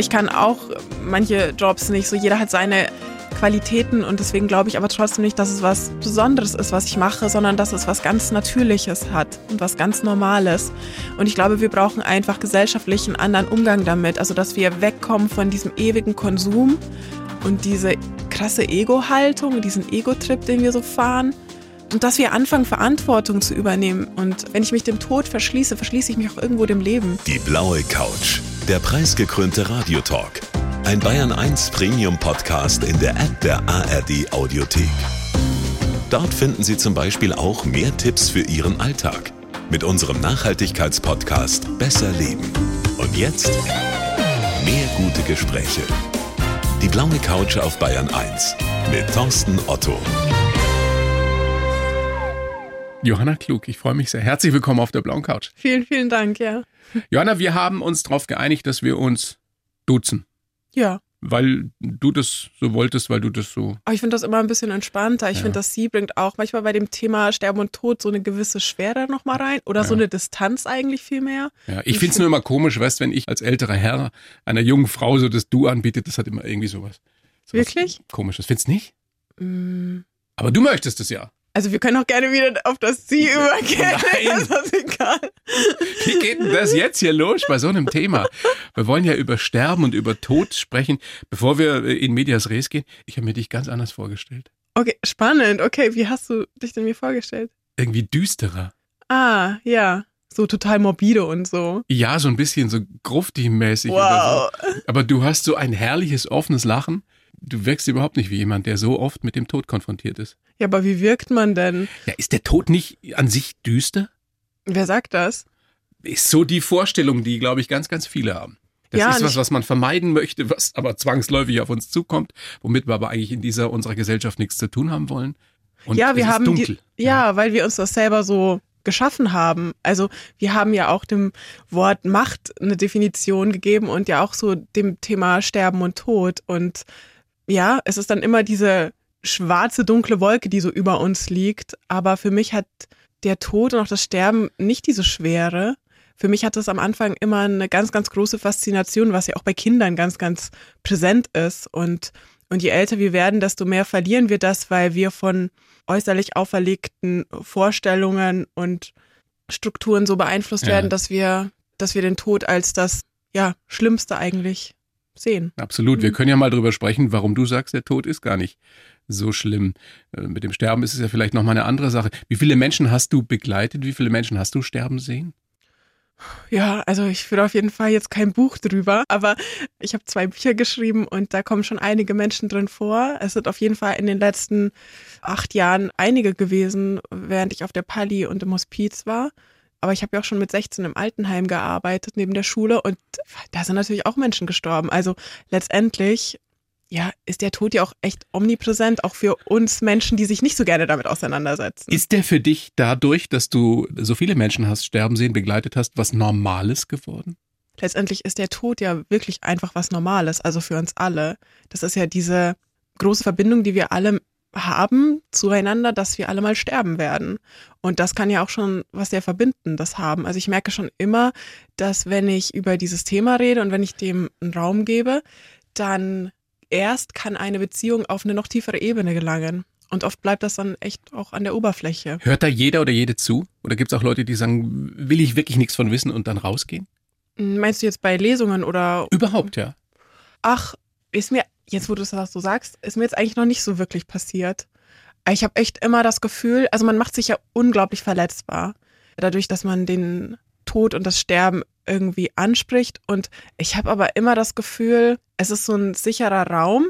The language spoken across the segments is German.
ich kann auch manche Jobs nicht. So jeder hat seine Qualitäten und deswegen glaube ich aber trotzdem nicht, dass es was Besonderes ist, was ich mache, sondern dass es was ganz Natürliches hat und was ganz Normales. Und ich glaube, wir brauchen einfach gesellschaftlich einen anderen Umgang damit. Also, dass wir wegkommen von diesem ewigen Konsum und diese krasse Ego-Haltung, diesen Ego-Trip, den wir so fahren. Und dass wir anfangen, Verantwortung zu übernehmen. Und wenn ich mich dem Tod verschließe, verschließe ich mich auch irgendwo dem Leben. Die blaue Couch, der preisgekrönte Radiotalk. Ein Bayern 1 Premium Podcast in der App der ARD Audiothek. Dort finden Sie zum Beispiel auch mehr Tipps für Ihren Alltag mit unserem Nachhaltigkeitspodcast Besser Leben. Und jetzt mehr gute Gespräche. Die blaue Couch auf Bayern 1 mit Thorsten Otto. Johanna Klug, ich freue mich sehr. Herzlich willkommen auf der blauen Couch. Vielen, vielen Dank, ja. Johanna, wir haben uns darauf geeinigt, dass wir uns duzen. Ja. Weil du das so wolltest, weil du das so. Aber ich finde das immer ein bisschen entspannter. Ich ja. finde, dass sie bringt auch manchmal bei dem Thema Sterben und Tod so eine gewisse Schwere nochmal rein oder ja. so eine Distanz eigentlich viel mehr. Ja, ich finde es nur immer komisch, weißt wenn ich als älterer Herr einer jungen Frau so das Du anbietet, das hat immer irgendwie sowas. sowas Wirklich? Komisches. Findest du nicht? Mm. Aber du möchtest es ja. Also wir können auch gerne wieder auf das Sie übergehen. Nein. Das ist egal. Wie geht denn das jetzt hier los bei so einem Thema? Wir wollen ja über Sterben und über Tod sprechen. Bevor wir in Medias Res gehen, ich habe mir dich ganz anders vorgestellt. Okay, spannend. Okay, wie hast du dich denn mir vorgestellt? Irgendwie düsterer. Ah, ja. So total morbide und so. Ja, so ein bisschen so grufti-mäßig. Wow. So. Aber du hast so ein herrliches, offenes Lachen du wirkst überhaupt nicht wie jemand, der so oft mit dem Tod konfrontiert ist. Ja, aber wie wirkt man denn? Ja, ist der Tod nicht an sich düster? Wer sagt das? Ist so die Vorstellung, die, glaube ich, ganz, ganz viele haben. Das Ja, ist was, was man vermeiden möchte, was aber zwangsläufig auf uns zukommt, womit wir aber eigentlich in dieser unserer Gesellschaft nichts zu tun haben wollen. Und ja, wir haben dunkel. Die, ja, weil wir uns das selber so geschaffen haben. Also wir haben ja auch dem Wort Macht eine Definition gegeben und ja auch so dem Thema Sterben und Tod. Und ja, es ist dann immer diese schwarze, dunkle Wolke, die so über uns liegt. Aber für mich hat der Tod und auch das Sterben nicht diese Schwere. Für mich hat das am Anfang immer eine ganz, ganz große Faszination, was ja auch bei Kindern ganz, ganz präsent ist. Und, und je älter wir werden, desto mehr verlieren wir das, weil wir von äußerlich auferlegten Vorstellungen und Strukturen so beeinflusst Ja. werden, dass wir, dass wir den Tod als das ja, Schlimmste eigentlich sehen. Absolut. Wir Mhm. können ja mal drüber sprechen, warum du sagst, der Tod ist gar nicht so schlimm. Äh, Mit dem Sterben ist es ja vielleicht nochmal eine andere Sache. Wie viele Menschen hast du begleitet? Wie viele Menschen hast du sterben sehen? Ja, also ich will auf jeden Fall jetzt kein Buch drüber, aber ich habe zwei Bücher geschrieben und da kommen schon einige Menschen drin vor. Es sind auf jeden Fall in den letzten acht Jahren einige gewesen, während ich auf der Pali und im Hospiz war. Aber ich habe ja auch schon mit 16 im Altenheim gearbeitet, neben der Schule und da sind natürlich auch Menschen gestorben. Also letztendlich, ja, ist der Tod ja auch echt omnipräsent, auch für uns Menschen, die sich nicht so gerne damit auseinandersetzen. Ist der für dich dadurch, dass du so viele Menschen hast sterben sehen, begleitet hast, was Normales geworden? letztendlich ist der Tod ja wirklich einfach was Normales, also für uns alle. Das ist ja diese große Verbindung, die wir alle haben zueinander, dass wir alle mal sterben werden. Und das kann ja auch schon was sehr Verbindendes haben. Also ich merke schon immer, dass wenn ich über dieses Thema rede und wenn ich dem einen Raum gebe, dann erst kann eine Beziehung auf eine noch tiefere Ebene gelangen. Und oft bleibt das dann echt auch an der Oberfläche. Hört da jeder oder jede zu? Oder gibt es auch Leute, die sagen, will ich wirklich nichts von wissen und dann rausgehen? Meinst du jetzt bei Lesungen oder Überhaupt, ja. Ach, ist mir, jetzt wo du das so sagst, ist mir jetzt eigentlich noch nicht so wirklich passiert. Ich habe echt immer das Gefühl, also man macht sich ja unglaublich verletzbar. Dadurch, dass man den Tod und das Sterben irgendwie anspricht. Und ich habe aber immer das Gefühl, es ist so ein sicherer Raum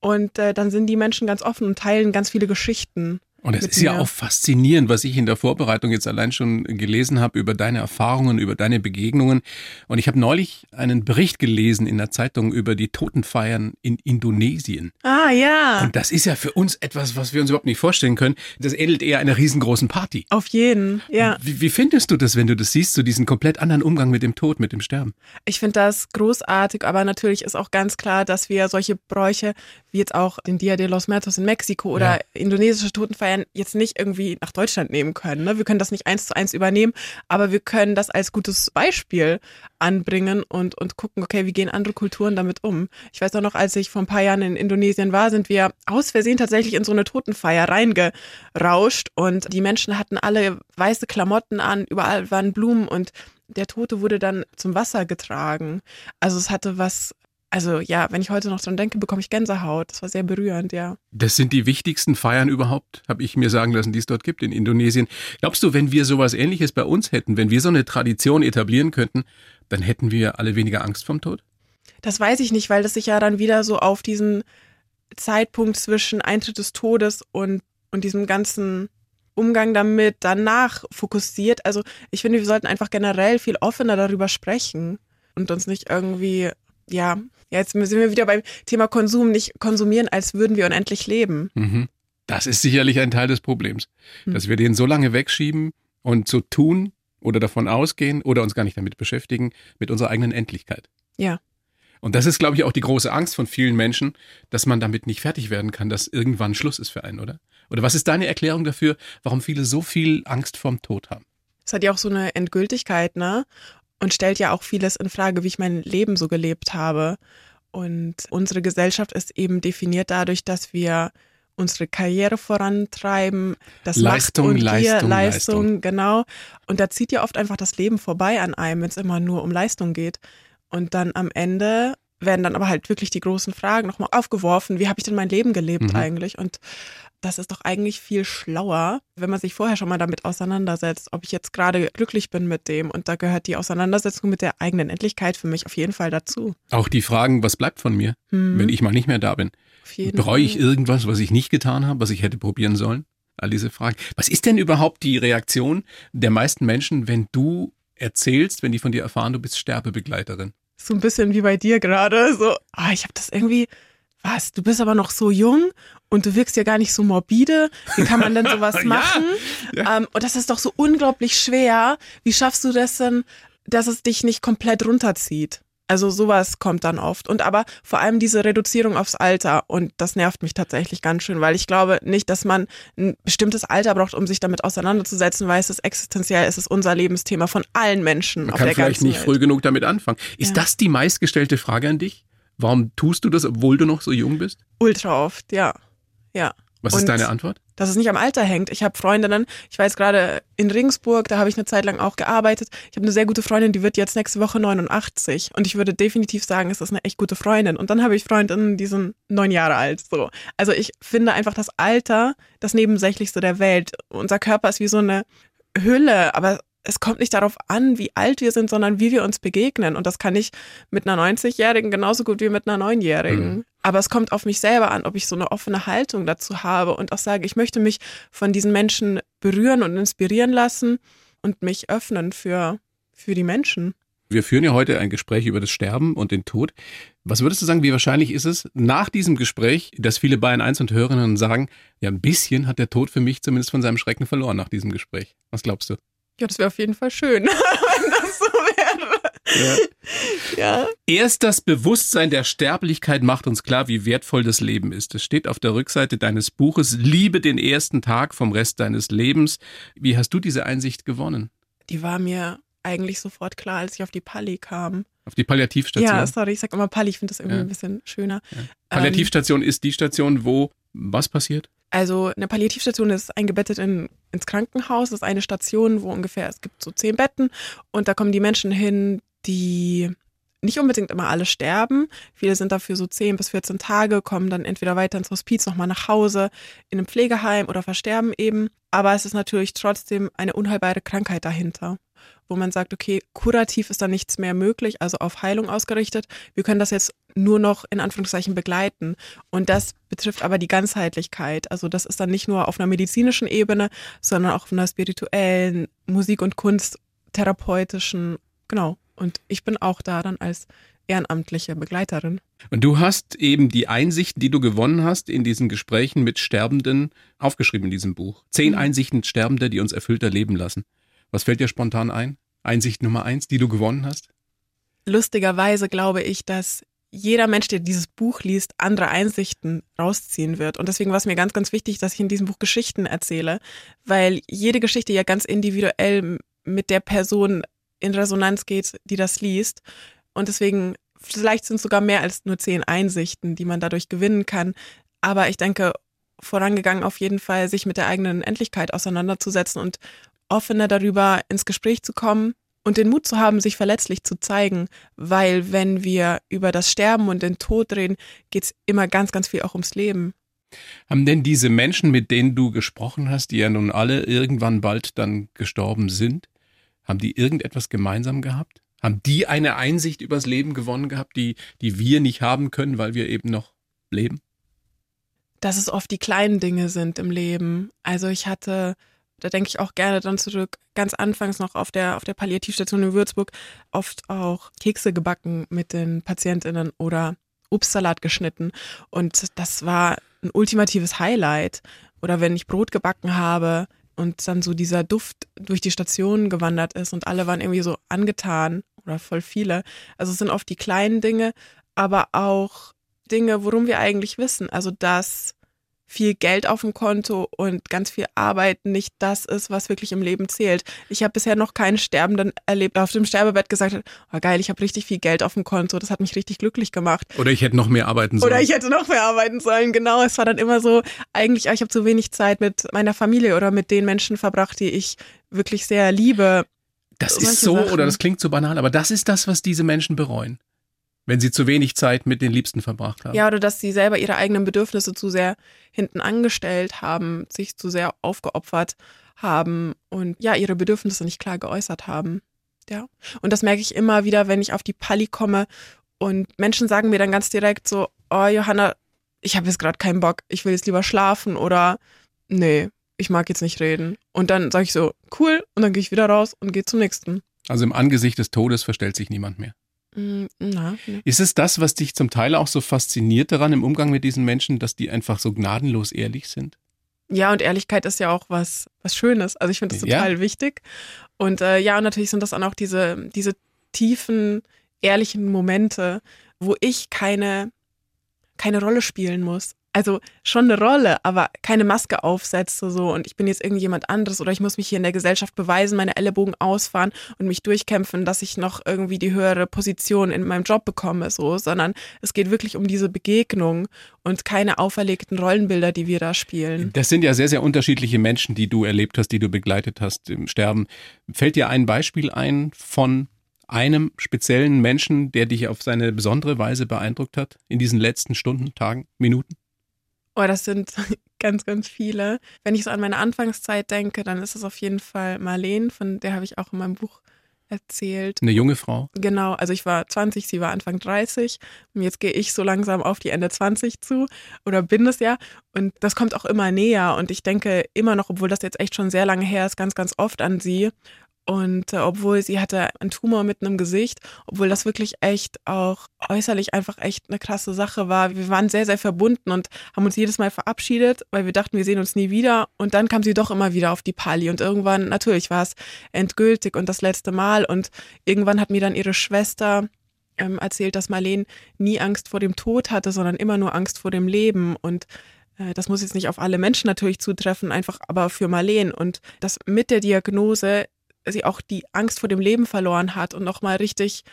und äh, dann sind die Menschen ganz offen und teilen ganz viele Geschichten. Und es ist ja auch faszinierend, was ich in der Vorbereitung jetzt allein schon gelesen habe über deine Erfahrungen, über deine Begegnungen. Und ich habe neulich einen Bericht gelesen in der Zeitung über die Totenfeiern in Indonesien. Ah ja, Und das ist ja für uns etwas, was wir uns überhaupt nicht vorstellen können. Das ähnelt eher einer riesengroßen Party. auf jeden. Ja. Wie, wie findest du das, wenn du das siehst, so diesen komplett anderen Umgang mit dem Tod, mit dem Sterben? Ich finde das großartig, aber natürlich ist auch ganz klar, dass wir solche Bräuche wie jetzt auch den Dia de los Muertos in Mexiko oder Ja. indonesische Totenfeiern Todesfeiern jetzt nicht irgendwie nach Deutschland nehmen können. Ne? Wir können das nicht eins zu eins übernehmen, aber wir können das als gutes Beispiel anbringen und, und gucken, okay, wie gehen andere Kulturen damit um. Ich weiß auch noch, als ich vor ein paar Jahren in Indonesien war, sind wir aus Versehen tatsächlich in so eine Totenfeier reingerauscht und die Menschen hatten alle weiße Klamotten an, überall waren Blumen und der Tote wurde dann zum Wasser getragen. Also es hatte was also ja, wenn ich heute noch dran denke, bekomme ich Gänsehaut. Das war sehr berührend, ja. Das sind die wichtigsten Feiern überhaupt, habe ich mir sagen lassen, die es dort gibt in Indonesien. Glaubst du, wenn wir sowas ähnliches bei uns hätten, wenn wir so eine Tradition etablieren könnten, dann hätten wir alle weniger Angst vom Tod? Das weiß ich nicht, weil das sich ja dann wieder so auf diesen Zeitpunkt zwischen Eintritt des Todes und, und diesem ganzen Umgang damit danach fokussiert. Also ich finde, wir sollten einfach generell viel offener darüber sprechen und uns nicht irgendwie ja, jetzt sind wir wieder beim Thema Konsum, nicht konsumieren, als würden wir unendlich leben. Mhm. Das ist sicherlich ein Teil des Problems, mhm. dass wir den so lange wegschieben und so tun oder davon ausgehen oder uns gar nicht damit beschäftigen, mit unserer eigenen Endlichkeit. Ja. Und das ist, glaube ich, auch die große Angst von vielen Menschen, dass man damit nicht fertig werden kann, dass irgendwann Schluss ist für einen, oder? Oder was ist deine Erklärung dafür, warum viele so viel Angst vorm Tod haben? Es hat ja auch so eine Endgültigkeit, ne? Und stellt ja auch vieles in Frage, wie ich mein Leben so gelebt habe. Und unsere Gesellschaft ist eben definiert dadurch, dass wir unsere Karriere vorantreiben, das Leistung, Macht und Leistung, Leistung, Leistung, genau. Und da zieht ja oft einfach das Leben vorbei an einem, wenn es immer nur um Leistung geht. Und dann am Ende werden dann aber halt wirklich die großen Fragen nochmal aufgeworfen. Wie habe ich denn mein Leben gelebt mhm. eigentlich? Und das ist doch eigentlich viel schlauer, wenn man sich vorher schon mal damit auseinandersetzt, ob ich jetzt gerade glücklich bin mit dem. Und da gehört die Auseinandersetzung mit der eigenen Endlichkeit für mich auf jeden Fall dazu. Auch die Fragen, was bleibt von mir, hm. wenn ich mal nicht mehr da bin? Bereue ich irgendwas, was ich nicht getan habe, was ich hätte probieren sollen? All diese Fragen. Was ist denn überhaupt die Reaktion der meisten Menschen, wenn du erzählst, wenn die von dir erfahren, du bist Sterbebegleiterin? So ein bisschen wie bei dir gerade. So, ah, ich habe das irgendwie was, du bist aber noch so jung und du wirkst ja gar nicht so morbide. Wie kann man denn sowas machen? ja, ja. Ähm, und das ist doch so unglaublich schwer. Wie schaffst du das denn, dass es dich nicht komplett runterzieht? Also sowas kommt dann oft. Und aber vor allem diese Reduzierung aufs Alter. Und das nervt mich tatsächlich ganz schön, weil ich glaube nicht, dass man ein bestimmtes Alter braucht, um sich damit auseinanderzusetzen, weil es ist existenziell, es ist unser Lebensthema von allen Menschen man auf kann der vielleicht ganzen nicht Welt. früh genug damit anfangen. Ist ja. das die meistgestellte Frage an dich? Warum tust du das, obwohl du noch so jung bist? Ultra oft, ja. Ja. Was Und ist deine Antwort? Dass es nicht am Alter hängt. Ich habe Freundinnen, ich jetzt gerade in Regensburg, da habe ich eine Zeit lang auch gearbeitet. Ich habe eine sehr gute Freundin, die wird jetzt nächste Woche 89. Und ich würde definitiv sagen, es ist eine echt gute Freundin. Und dann habe ich Freundinnen, die sind neun Jahre alt. So. Also ich finde einfach das Alter das Nebensächlichste der Welt. Unser Körper ist wie so eine Hülle, aber es kommt nicht darauf an, wie alt wir sind, sondern wie wir uns begegnen. Und das kann ich mit einer 90-Jährigen genauso gut wie mit einer 9-Jährigen. Mhm. Aber es kommt auf mich selber an, ob ich so eine offene Haltung dazu habe und auch sage, ich möchte mich von diesen Menschen berühren und inspirieren lassen und mich öffnen für, für die Menschen. Wir führen ja heute ein Gespräch über das Sterben und den Tod. Was würdest du sagen, wie wahrscheinlich ist es nach diesem Gespräch, dass viele Bayern 1 und Hörerinnen sagen, ja, ein bisschen hat der Tod für mich zumindest von seinem Schrecken verloren nach diesem Gespräch. Was glaubst du? Ja, das wäre auf jeden Fall schön, wenn das so wäre. Ja. Erst das Bewusstsein der Sterblichkeit macht uns klar, wie wertvoll das Leben ist. Es steht auf der Rückseite deines Buches, liebe den ersten Tag vom Rest deines Lebens. Wie hast du diese Einsicht gewonnen? Die war mir eigentlich sofort klar, als ich auf die Palli kam. Auf die Palliativstation? Ja, sorry, ich sag immer Palli, ich finde das irgendwie ja. ein bisschen schöner. Ja. Palliativstation ähm, ist die Station, wo was passiert? Also eine Palliativstation ist eingebettet in, ins Krankenhaus. Das ist eine Station, wo ungefähr, es gibt so zehn Betten und da kommen die Menschen hin, die nicht unbedingt immer alle sterben. Viele sind dafür so 10 bis 14 Tage, kommen dann entweder weiter ins Hospiz, nochmal nach Hause, in einem Pflegeheim oder versterben eben. Aber es ist natürlich trotzdem eine unheilbare Krankheit dahinter wo man sagt, okay, kurativ ist da nichts mehr möglich, also auf Heilung ausgerichtet. Wir können das jetzt nur noch in Anführungszeichen begleiten. Und das betrifft aber die Ganzheitlichkeit. Also das ist dann nicht nur auf einer medizinischen Ebene, sondern auch auf einer spirituellen, Musik- und Kunsttherapeutischen. Genau. Und ich bin auch da dann als ehrenamtliche Begleiterin. Und du hast eben die Einsichten, die du gewonnen hast in diesen Gesprächen mit Sterbenden, aufgeschrieben in diesem Buch. Zehn mhm. Einsichten Sterbende, die uns erfüllter leben lassen. Was fällt dir spontan ein? Einsicht Nummer eins, die du gewonnen hast? Lustigerweise glaube ich, dass jeder Mensch, der dieses Buch liest, andere Einsichten rausziehen wird. Und deswegen war es mir ganz, ganz wichtig, dass ich in diesem Buch Geschichten erzähle, weil jede Geschichte ja ganz individuell mit der Person in Resonanz geht, die das liest. Und deswegen, vielleicht sind es sogar mehr als nur zehn Einsichten, die man dadurch gewinnen kann. Aber ich denke, vorangegangen auf jeden Fall, sich mit der eigenen Endlichkeit auseinanderzusetzen und offener darüber ins Gespräch zu kommen und den Mut zu haben, sich verletzlich zu zeigen, weil wenn wir über das Sterben und den Tod reden, geht es immer ganz, ganz viel auch ums Leben. Haben denn diese Menschen, mit denen du gesprochen hast, die ja nun alle irgendwann bald dann gestorben sind, haben die irgendetwas gemeinsam gehabt? Haben die eine Einsicht übers Leben gewonnen gehabt, die, die wir nicht haben können, weil wir eben noch leben? Dass es oft die kleinen Dinge sind im Leben. Also ich hatte da denke ich auch gerne dann zurück, ganz anfangs noch auf der, auf der Palliativstation in Würzburg, oft auch Kekse gebacken mit den PatientInnen oder Obstsalat geschnitten. Und das war ein ultimatives Highlight. Oder wenn ich Brot gebacken habe und dann so dieser Duft durch die Station gewandert ist und alle waren irgendwie so angetan oder voll viele. Also es sind oft die kleinen Dinge, aber auch Dinge, worum wir eigentlich wissen. Also dass viel Geld auf dem Konto und ganz viel Arbeit nicht das ist, was wirklich im Leben zählt. Ich habe bisher noch keinen Sterbenden erlebt, der auf dem Sterbebett gesagt hat, oh geil, ich habe richtig viel Geld auf dem Konto, das hat mich richtig glücklich gemacht. Oder ich hätte noch mehr arbeiten sollen. Oder ich hätte noch mehr arbeiten sollen, genau. Es war dann immer so, eigentlich, ich habe zu wenig Zeit mit meiner Familie oder mit den Menschen verbracht, die ich wirklich sehr liebe. Das ist so, Sachen. oder das klingt so banal, aber das ist das, was diese Menschen bereuen wenn sie zu wenig Zeit mit den Liebsten verbracht haben. Ja, oder dass sie selber ihre eigenen Bedürfnisse zu sehr hinten angestellt haben, sich zu sehr aufgeopfert haben und ja, ihre Bedürfnisse nicht klar geäußert haben. Ja. Und das merke ich immer wieder, wenn ich auf die Palli komme und Menschen sagen mir dann ganz direkt so, oh Johanna, ich habe jetzt gerade keinen Bock, ich will jetzt lieber schlafen oder nee, ich mag jetzt nicht reden. Und dann sage ich so, cool, und dann gehe ich wieder raus und gehe zum nächsten. Also im Angesicht des Todes verstellt sich niemand mehr. Mm, na, ne. Ist es das, was dich zum Teil auch so fasziniert daran im Umgang mit diesen Menschen, dass die einfach so gnadenlos ehrlich sind? Ja, und Ehrlichkeit ist ja auch was, was Schönes. Also ich finde das total ja. wichtig. Und äh, ja, und natürlich sind das dann auch diese, diese tiefen, ehrlichen Momente, wo ich keine, keine Rolle spielen muss also schon eine Rolle, aber keine Maske aufsetze so und ich bin jetzt irgendjemand anderes oder ich muss mich hier in der Gesellschaft beweisen, meine Ellenbogen ausfahren und mich durchkämpfen, dass ich noch irgendwie die höhere Position in meinem Job bekomme, so, sondern es geht wirklich um diese Begegnung und keine auferlegten Rollenbilder, die wir da spielen. Das sind ja sehr, sehr unterschiedliche Menschen, die du erlebt hast, die du begleitet hast im Sterben. Fällt dir ein Beispiel ein von einem speziellen Menschen, der dich auf seine besondere Weise beeindruckt hat in diesen letzten Stunden, Tagen, Minuten? Oh, das sind ganz, ganz viele. Wenn ich so an meine Anfangszeit denke, dann ist es auf jeden Fall Marlene, von der habe ich auch in meinem Buch erzählt. Eine junge Frau? Genau, also ich war 20, sie war Anfang 30 und jetzt gehe ich so langsam auf die Ende 20 zu oder bin es ja und das kommt auch immer näher und ich denke immer noch, obwohl das jetzt echt schon sehr lange her ist, ganz, ganz oft an sie und äh, obwohl sie hatte einen Tumor mitten im Gesicht, obwohl das wirklich echt auch äußerlich einfach echt eine krasse Sache war. Wir waren sehr, sehr verbunden und haben uns jedes Mal verabschiedet, weil wir dachten, wir sehen uns nie wieder. Und dann kam sie doch immer wieder auf die Pali. Und irgendwann, natürlich war es endgültig und das letzte Mal. Und irgendwann hat mir dann ihre Schwester ähm, erzählt, dass Marlene nie Angst vor dem Tod hatte, sondern immer nur Angst vor dem Leben. Und äh, das muss jetzt nicht auf alle Menschen natürlich zutreffen, einfach aber für Marlene. Und das mit der Diagnose sie auch die Angst vor dem Leben verloren hat und nochmal richtig,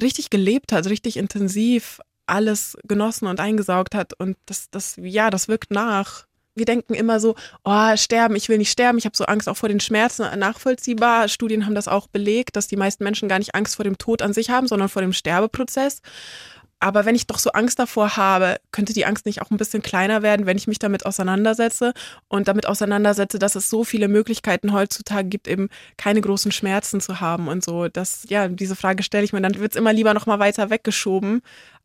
richtig gelebt hat, richtig intensiv alles genossen und eingesaugt hat. Und das, das, ja, das wirkt nach. Wir denken immer so, oh, sterben, ich will nicht sterben, ich habe so Angst auch vor den Schmerzen, nachvollziehbar. Studien haben das auch belegt, dass die meisten Menschen gar nicht Angst vor dem Tod an sich haben, sondern vor dem Sterbeprozess. Aber wenn ich doch so Angst davor habe, könnte die Angst nicht auch ein bisschen kleiner werden, wenn ich mich damit auseinandersetze und damit auseinandersetze, dass es so viele Möglichkeiten heutzutage gibt, eben keine großen Schmerzen zu haben und so. Das, ja, diese Frage stelle ich mir, dann wird es immer lieber noch mal weiter weggeschoben,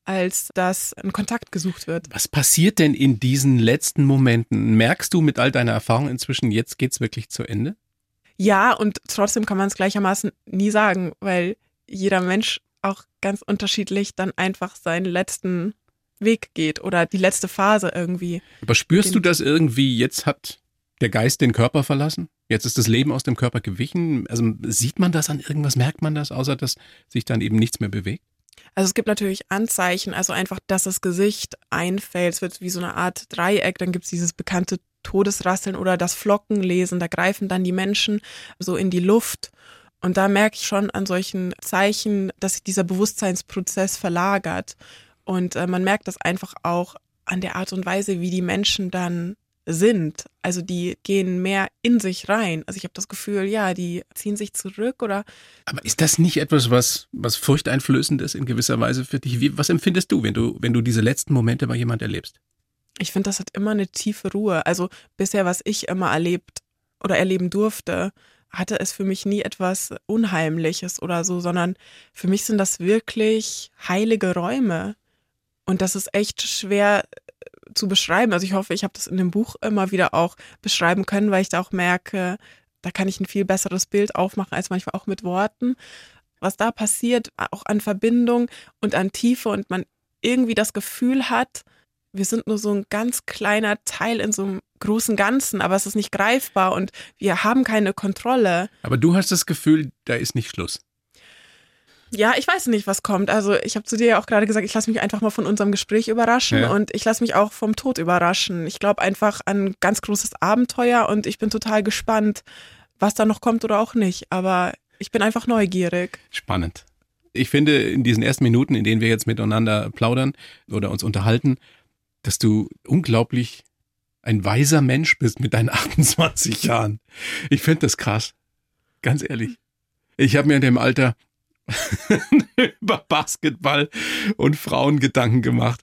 als dass ein Kontakt gesucht wird. Was passiert denn in diesen letzten Momenten? Merkst du mit all deiner Erfahrung inzwischen, jetzt geht es wirklich zu Ende? Ja, und trotzdem kann man es gleichermaßen nie sagen, weil jeder Mensch auch ganz unterschiedlich dann einfach seinen letzten Weg geht oder die letzte Phase irgendwie. Aber spürst du das irgendwie, jetzt hat der Geist den Körper verlassen? Jetzt ist das Leben aus dem Körper gewichen? Also sieht man das an irgendwas, merkt man das, außer dass sich dann eben nichts mehr bewegt? Also es gibt natürlich Anzeichen, also einfach, dass das Gesicht einfällt, es wird wie so eine Art Dreieck, dann gibt es dieses bekannte Todesrasseln oder das Flockenlesen, da greifen dann die Menschen so in die Luft. Und da merke ich schon an solchen Zeichen, dass sich dieser Bewusstseinsprozess verlagert. Und äh, man merkt das einfach auch an der Art und Weise, wie die Menschen dann sind. Also die gehen mehr in sich rein. Also ich habe das Gefühl, ja, die ziehen sich zurück oder. Aber ist das nicht etwas, was, was furchteinflößend ist in gewisser Weise für dich? Wie, was empfindest du, wenn du, wenn du diese letzten Momente bei jemand erlebst? Ich finde, das hat immer eine tiefe Ruhe. Also bisher, was ich immer erlebt oder erleben durfte, hatte es für mich nie etwas Unheimliches oder so, sondern für mich sind das wirklich heilige Räume. Und das ist echt schwer zu beschreiben. Also ich hoffe, ich habe das in dem Buch immer wieder auch beschreiben können, weil ich da auch merke, da kann ich ein viel besseres Bild aufmachen als manchmal auch mit Worten. Was da passiert, auch an Verbindung und an Tiefe und man irgendwie das Gefühl hat, wir sind nur so ein ganz kleiner Teil in so einem großen Ganzen, aber es ist nicht greifbar und wir haben keine Kontrolle. Aber du hast das Gefühl, da ist nicht Schluss. Ja, ich weiß nicht, was kommt. Also ich habe zu dir ja auch gerade gesagt, ich lasse mich einfach mal von unserem Gespräch überraschen ja. und ich lasse mich auch vom Tod überraschen. Ich glaube einfach an ein ganz großes Abenteuer und ich bin total gespannt, was da noch kommt oder auch nicht. Aber ich bin einfach neugierig. Spannend. Ich finde, in diesen ersten Minuten, in denen wir jetzt miteinander plaudern oder uns unterhalten, dass du unglaublich ein weiser Mensch bist mit deinen 28 Jahren. Ich finde das krass. Ganz ehrlich. Ich habe mir in dem Alter über Basketball und Frauen Gedanken gemacht,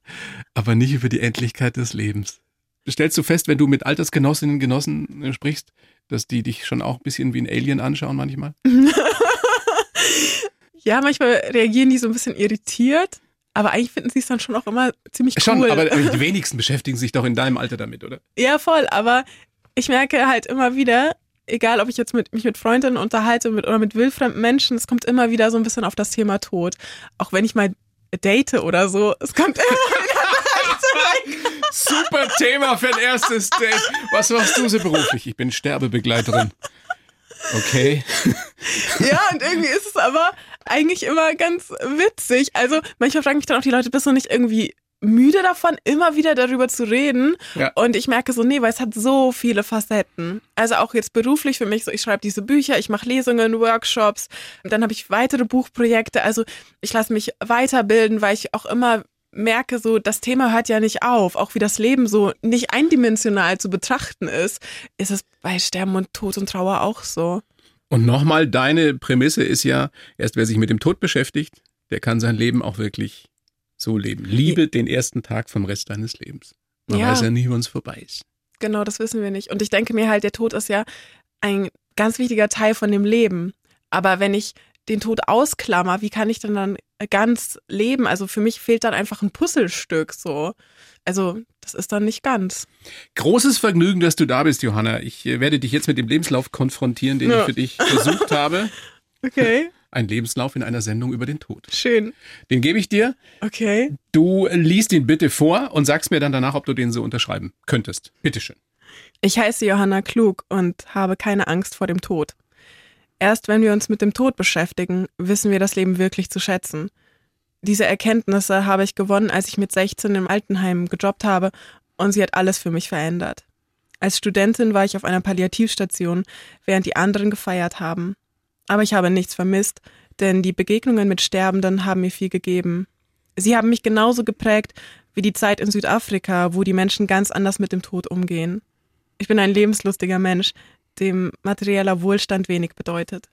aber nicht über die Endlichkeit des Lebens. Stellst du fest, wenn du mit Altersgenossinnen und Genossen sprichst, dass die dich schon auch ein bisschen wie ein Alien anschauen manchmal? ja, manchmal reagieren die so ein bisschen irritiert. Aber eigentlich finden sie es dann schon auch immer ziemlich cool. Schon, aber die wenigsten beschäftigen sich doch in deinem Alter damit, oder? Ja, voll. Aber ich merke halt immer wieder, egal ob ich jetzt mit, mich mit Freundinnen unterhalte mit, oder mit wildfremden Menschen, es kommt immer wieder so ein bisschen auf das Thema Tod. Auch wenn ich mal date oder so, es kommt immer wieder Super Thema für ein erstes Date. Was machst du so beruflich? Ich bin Sterbebegleiterin. Okay. Ja, und irgendwie ist es aber eigentlich immer ganz witzig. Also manchmal fragen mich dann auch die Leute, bist du nicht irgendwie müde davon, immer wieder darüber zu reden. Ja. Und ich merke so, nee, weil es hat so viele Facetten. Also auch jetzt beruflich für mich so, ich schreibe diese Bücher, ich mache Lesungen, Workshops, dann habe ich weitere Buchprojekte. Also ich lasse mich weiterbilden, weil ich auch immer merke, so das Thema hört ja nicht auf. Auch wie das Leben so nicht eindimensional zu betrachten ist, ist es bei Sterben und Tod und Trauer auch so. Und nochmal, deine Prämisse ist ja, erst wer sich mit dem Tod beschäftigt, der kann sein Leben auch wirklich so leben. Liebe den ersten Tag vom Rest deines Lebens. Man ja. weiß ja nie, wann es vorbei ist. Genau, das wissen wir nicht. Und ich denke mir halt, der Tod ist ja ein ganz wichtiger Teil von dem Leben. Aber wenn ich den Tod ausklammer, wie kann ich denn dann ganz leben? Also für mich fehlt dann einfach ein Puzzlestück so. Also das ist dann nicht ganz. Großes Vergnügen, dass du da bist, Johanna. Ich äh, werde dich jetzt mit dem Lebenslauf konfrontieren, den ja. ich für dich versucht habe. Okay ein Lebenslauf in einer Sendung über den Tod. Schön. Den gebe ich dir. Okay. Du liest ihn bitte vor und sagst mir dann danach, ob du den so unterschreiben könntest. Bitteschön. Ich heiße Johanna Klug und habe keine Angst vor dem Tod. Erst wenn wir uns mit dem Tod beschäftigen, wissen wir das Leben wirklich zu schätzen. Diese Erkenntnisse habe ich gewonnen, als ich mit 16 im Altenheim gejobbt habe und sie hat alles für mich verändert. Als Studentin war ich auf einer Palliativstation, während die anderen gefeiert haben. Aber ich habe nichts vermisst, denn die Begegnungen mit Sterbenden haben mir viel gegeben. Sie haben mich genauso geprägt wie die Zeit in Südafrika, wo die Menschen ganz anders mit dem Tod umgehen. Ich bin ein lebenslustiger Mensch, dem materieller Wohlstand wenig bedeutet.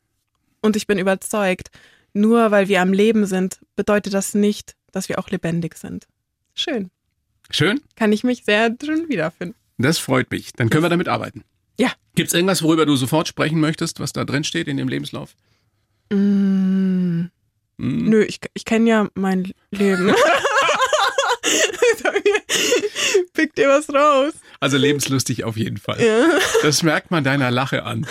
Und ich bin überzeugt, nur weil wir am Leben sind, bedeutet das nicht, dass wir auch lebendig sind. Schön. Schön? Kann ich mich sehr drin wiederfinden. Das freut mich. Dann können wir damit arbeiten. Ja. Gibt es irgendwas, worüber du sofort sprechen möchtest, was da drin steht in dem Lebenslauf? Mm. Mm. Nö, ich, ich kenne ja mein Leben. Pick dir was raus. Also lebenslustig auf jeden Fall. Ja. Das merkt man deiner Lache an.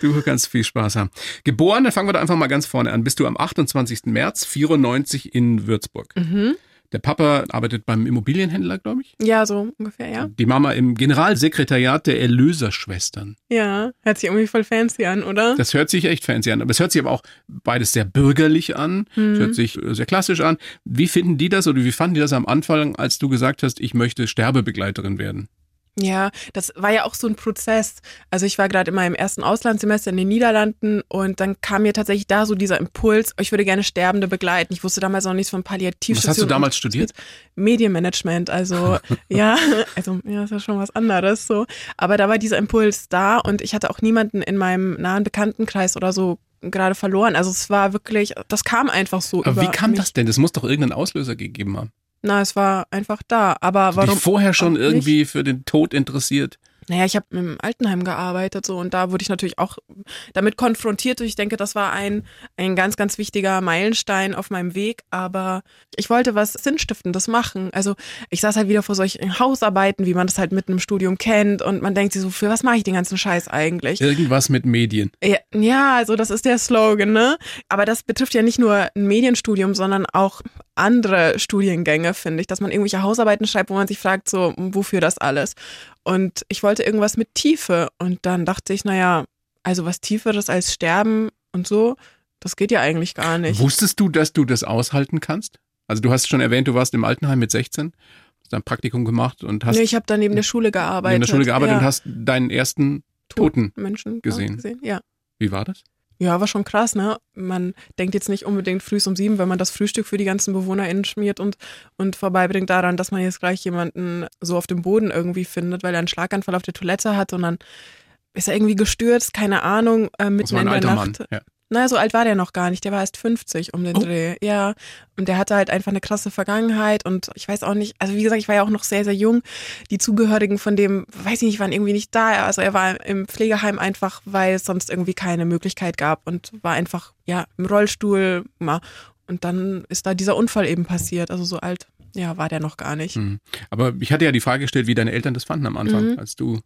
Du kannst viel Spaß haben. Geboren, dann fangen wir da einfach mal ganz vorne an. Bist du am 28. März 94 in Würzburg. Mhm. Der Papa arbeitet beim Immobilienhändler, glaube ich. Ja, so ungefähr, ja. Die Mama im Generalsekretariat der Erlöserschwestern. Ja, hört sich irgendwie voll fancy an, oder? Das hört sich echt fancy an. Aber es hört sich aber auch beides sehr bürgerlich an. Es Mhm. hört sich sehr klassisch an. Wie finden die das oder wie fanden die das am Anfang, als du gesagt hast, ich möchte Sterbebegleiterin werden? Ja, das war ja auch so ein Prozess. Also ich war gerade in meinem ersten Auslandssemester in den Niederlanden und dann kam mir tatsächlich da so dieser Impuls, ich würde gerne Sterbende begleiten. Ich wusste damals noch nichts von Palliativstation. Was hast du damals studiert? Medienmanagement, also ja, also ja, das ist ja schon was anderes so. Aber da war dieser Impuls da und ich hatte auch niemanden in meinem nahen Bekanntenkreis oder so gerade verloren. Also es war wirklich, das kam einfach so. Aber über wie kam mich. das denn? Das muss doch irgendeinen Auslöser gegeben haben. Na, es war einfach da. Aber warum? dich vorher schon irgendwie für den Tod interessiert? Naja, ich habe im Altenheim gearbeitet so und da wurde ich natürlich auch damit konfrontiert. Und ich denke, das war ein, ein ganz, ganz wichtiger Meilenstein auf meinem Weg. Aber ich wollte was Sinnstiftendes machen. Also ich saß halt wieder vor solchen Hausarbeiten, wie man das halt mitten im Studium kennt. Und man denkt sich so, für was mache ich den ganzen Scheiß eigentlich? Irgendwas mit Medien. Ja, ja, also das ist der Slogan, ne? Aber das betrifft ja nicht nur ein Medienstudium, sondern auch andere Studiengänge, finde ich, dass man irgendwelche Hausarbeiten schreibt, wo man sich fragt, so, wofür das alles? Und ich wollte irgendwas mit Tiefe. Und dann dachte ich, naja, also was Tieferes als Sterben und so, das geht ja eigentlich gar nicht. Wusstest du, dass du das aushalten kannst? Also du hast schon erwähnt, du warst im Altenheim mit 16, hast ein Praktikum gemacht und hast nee, ich habe dann neben der Schule gearbeitet. in der Schule gearbeitet ja. und hast deinen ersten Toten. Menschen gesehen. gesehen. Ja. Wie war das? Ja, war schon krass, ne? Man denkt jetzt nicht unbedingt früh um sieben, wenn man das Frühstück für die ganzen BewohnerInnen schmiert und, und vorbeibringt daran, dass man jetzt gleich jemanden so auf dem Boden irgendwie findet, weil er einen Schlaganfall auf der Toilette hat und dann ist er irgendwie gestürzt, keine Ahnung, äh, mitten in der Nacht. Mann. Ja. Naja, so alt war der noch gar nicht. Der war erst 50 um den Oh. Dreh. Ja. Und der hatte halt einfach eine krasse Vergangenheit. Und ich weiß auch nicht, also wie gesagt, ich war ja auch noch sehr, sehr jung. Die Zugehörigen von dem, weiß ich nicht, waren irgendwie nicht da. Also er war im Pflegeheim einfach, weil es sonst irgendwie keine Möglichkeit gab und war einfach, ja, im Rollstuhl. Und dann ist da dieser Unfall eben passiert. Also so alt, ja, war der noch gar nicht. Mhm. Aber ich hatte ja die Frage gestellt, wie deine Eltern das fanden am Anfang, Mhm. als du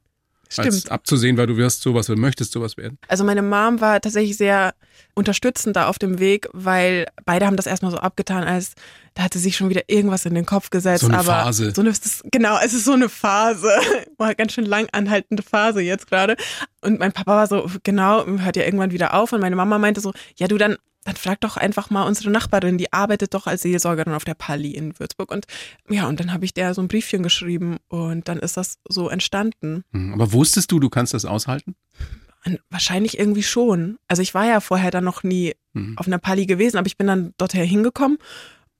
Stimmt. abzusehen war, du wirst sowas oder möchtest sowas werden. Also meine Mom war tatsächlich sehr unterstützend da auf dem Weg, weil beide haben das erstmal so abgetan, als da hatte sich schon wieder irgendwas in den Kopf gesetzt. So eine aber Phase. So eine, genau, es ist so eine Phase. War ganz schön lang anhaltende Phase jetzt gerade. Und mein Papa war so, genau, hört ja irgendwann wieder auf. Und meine Mama meinte so, ja du dann, dann frag doch einfach mal unsere Nachbarin, die arbeitet doch als Seelsorgerin auf der Palli in Würzburg. Und ja, und dann habe ich der so ein Briefchen geschrieben und dann ist das so entstanden. Mhm. Aber wusstest du, du kannst das aushalten? Wahrscheinlich irgendwie schon. Also ich war ja vorher dann noch nie Mhm. auf einer Palli gewesen, aber ich bin dann dorthin hingekommen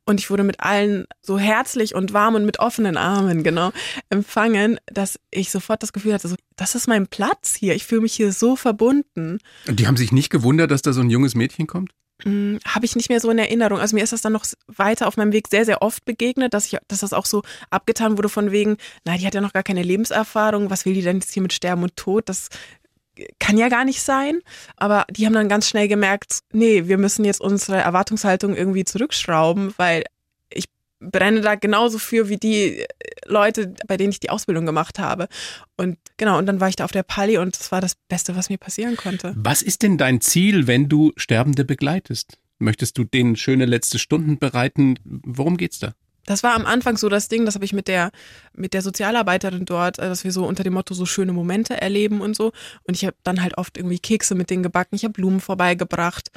und ich wurde mit allen so herzlich und warm und mit offenen Armen, genau, empfangen, dass ich sofort das Gefühl hatte, so, das ist mein Platz hier. Ich fühle mich hier so verbunden. Und die haben sich nicht gewundert, dass da so ein junges Mädchen kommt? Hm, Habe ich nicht mehr so in Erinnerung. Also mir ist das dann noch weiter auf meinem Weg sehr, sehr oft begegnet, dass, ich, dass das auch so abgetan wurde von wegen, na, die hat ja noch gar keine Lebenserfahrung, was will die denn jetzt hier mit Sterben und Tod? Das kann ja gar nicht sein. Aber die haben dann ganz schnell gemerkt, nee, wir müssen jetzt unsere Erwartungshaltung irgendwie zurückschrauben, weil brenne da genauso für wie die Leute, bei denen ich die Ausbildung gemacht habe. Und genau, und dann war ich da auf der Palli und das war das Beste, was mir passieren konnte. Was ist denn dein Ziel, wenn du Sterbende begleitest? Möchtest du denen schöne letzte Stunden bereiten? Worum geht's da? Das war am Anfang so das Ding, das habe ich mit der mit der Sozialarbeiterin dort, äh, dass wir so unter dem Motto so schöne Momente erleben und so. Und ich habe dann halt oft irgendwie Kekse mit denen gebacken. Ich habe Blumen vorbeigebracht.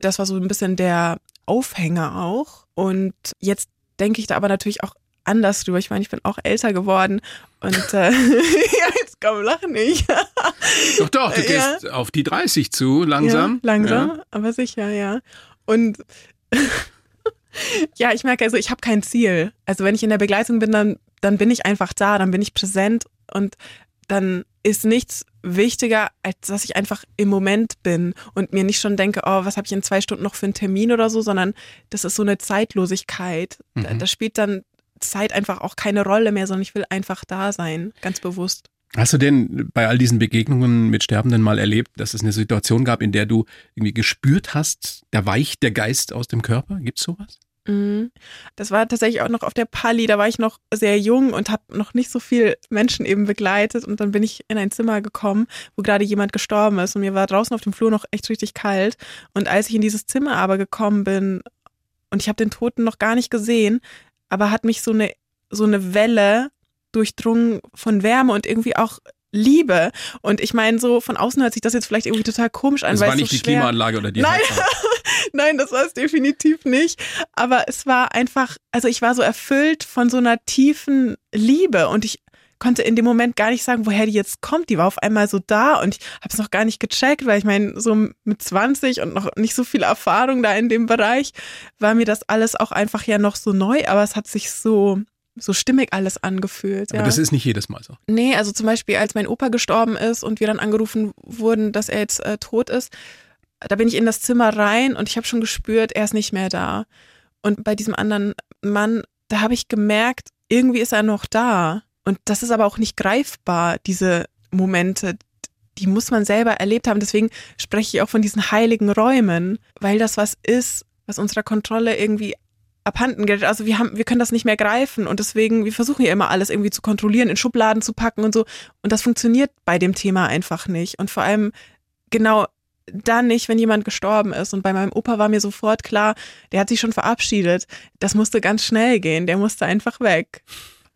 Das war so ein bisschen der Aufhänger auch. Und jetzt denke ich da aber natürlich auch anders drüber. Ich meine, ich bin auch älter geworden und äh, ja, jetzt komm, lach nicht. Doch, doch, du Ja. gehst auf die 30 zu, langsam. Ja, langsam, Ja. aber sicher, ja. Und ja, ich merke also, ich habe kein Ziel. Also wenn ich in der Begleitung bin, dann, dann bin ich einfach da, dann bin ich präsent und dann ist nichts wichtiger, als dass ich einfach im Moment bin und mir nicht schon denke, oh, was habe ich in zwei Stunden noch für einen Termin oder so, sondern das ist so eine Zeitlosigkeit. Da, Mhm. da spielt dann Zeit einfach auch keine Rolle mehr, sondern ich will einfach da sein, ganz bewusst. Hast du denn bei all diesen Begegnungen mit Sterbenden mal erlebt, dass es eine Situation gab, in der du irgendwie gespürt hast, da weicht der Geist aus dem Körper? Gibt's sowas? Mhm. Das war tatsächlich auch noch auf der Pali, da war ich noch sehr jung und habe noch nicht so viel Menschen eben begleitet und dann bin ich in ein Zimmer gekommen, wo gerade jemand gestorben ist und mir war draußen auf dem Flur noch echt richtig kalt und als ich in dieses Zimmer aber gekommen bin und ich habe den Toten noch gar nicht gesehen, aber hat mich so eine, so eine Welle durchdrungen von Wärme und irgendwie auch Liebe. Und ich meine, so von außen hört sich das jetzt vielleicht irgendwie total komisch an. Das weil war nicht so die Klimaanlage oder die Nein. Nein, das war es definitiv nicht. Aber es war einfach, also ich war so erfüllt von so einer tiefen Liebe und ich konnte in dem Moment gar nicht sagen, woher die jetzt kommt. Die war auf einmal so da und ich habe es noch gar nicht gecheckt, weil ich meine, so mit 20 und noch nicht so viel Erfahrung da in dem Bereich, war mir das alles auch einfach ja noch so neu, aber es hat sich so so stimmig alles angefühlt. Aber ja. das ist nicht jedes Mal so. Nee, also zum Beispiel, als mein Opa gestorben ist und wir dann angerufen wurden, dass er jetzt äh, tot ist, da bin ich in das Zimmer rein und ich habe schon gespürt, er ist nicht mehr da. Und bei diesem anderen Mann, da habe ich gemerkt, irgendwie ist er noch da. Und das ist aber auch nicht greifbar, diese Momente. Die muss man selber erlebt haben. Deswegen spreche ich auch von diesen heiligen Räumen, weil das was ist, was unserer Kontrolle irgendwie abhanden gerät. Also wir haben, wir können das nicht mehr greifen und deswegen, wir versuchen ja immer alles irgendwie zu kontrollieren, in Schubladen zu packen und so. Und das funktioniert bei dem Thema einfach nicht. Und vor allem genau dann nicht, wenn jemand gestorben ist. Und bei meinem Opa war mir sofort klar, der hat sich schon verabschiedet. Das musste ganz schnell gehen. Der musste einfach weg.